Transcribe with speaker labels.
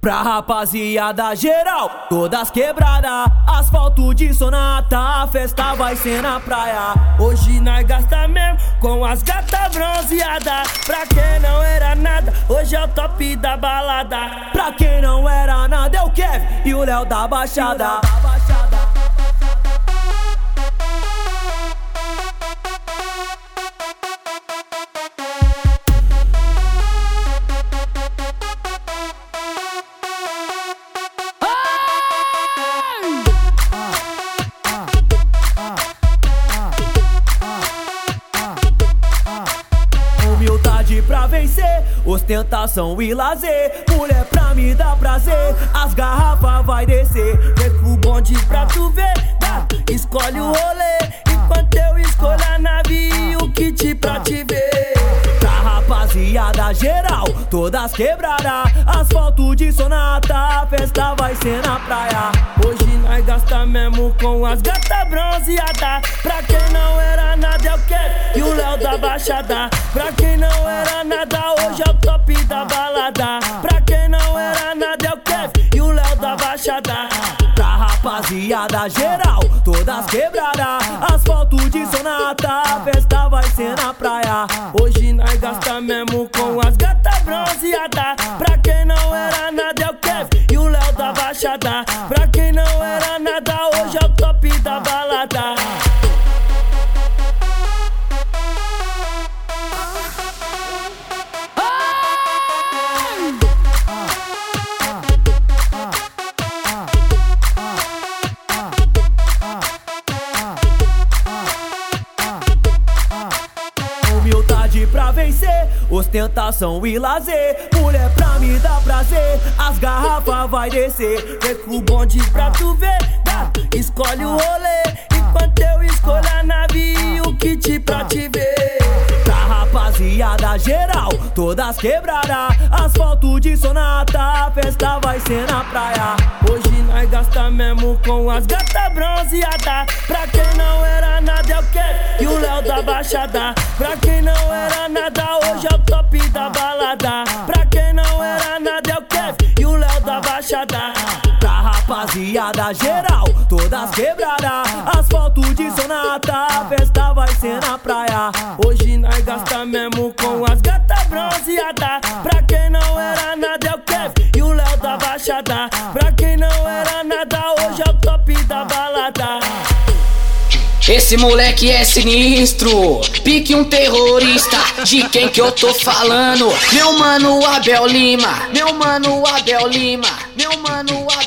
Speaker 1: Pra rapaziada geral, todas quebradas, asfalto de sonata, a festa vai ser na praia.
Speaker 2: Hoje nós gasta mesmo com as gatas bronzeadas. Pra quem não era nada, hoje é o top da balada.
Speaker 1: Pra quem não era nada, é o Kevin e o Léo da Baixada. Ostentação e lazer. Mulher pra me dar prazer, as garrafas vai descer.
Speaker 2: Vem com o bonde pra tu ver, tá? escolhe o rolê. Enquanto eu escolho a nave e o kit pra te ver.
Speaker 1: Pra rapaziada geral, todas quebradas. Asfalto de sonata, a festa vai ser na praia.
Speaker 2: Hoje nós gasta mesmo com as gatas bronzeadas. Pra quem não era nada, é o que? E o Léo da Baixada. Pra quem não era nada, hoje é da balada. Pra quem não era nada, é o que? E o Léo da Baixada.
Speaker 1: Pra rapaziada geral, todas quebradas. Asfalto de sonata, a festa vai ser na praia.
Speaker 2: Hoje nós gasta mesmo com as gatas bronzeadas. Pra quem não era nada, é o Kev e o Léo da Baixada. Pra quem não
Speaker 1: Humildade pra vencer, ostentação e lazer. Mulher pra me dar prazer, as garrafas vai descer.
Speaker 2: Vem com o bonde pra tu ver, tá? escolhe o rolê. Enquanto eu escolho a nave e o kit pra te ver.
Speaker 1: Pra rapaziada geral, todas quebradas. Asfalto de sonata, a festa vai ser na praia.
Speaker 2: Hoje nós gasta mesmo com as gatas bronzeadas. Pra quem não era nada, é o? E o Léo da Baixada. Pra quem não da Baixada.
Speaker 1: Pra rapaziada geral, todas quebradas. Asfalto de sonata, a festa vai ser na praia.
Speaker 2: Hoje nós gasta mesmo com as gatas bronzeadas. Pra quem não era nada, é o Kev e o Léo da Baixada. Pra quem não era nada, hoje é o top da balada.
Speaker 3: Esse moleque é sinistro, pique um terrorista. De quem que eu tô falando? Meu mano Abel Lima, meu mano Abel Lima, meu mano Abel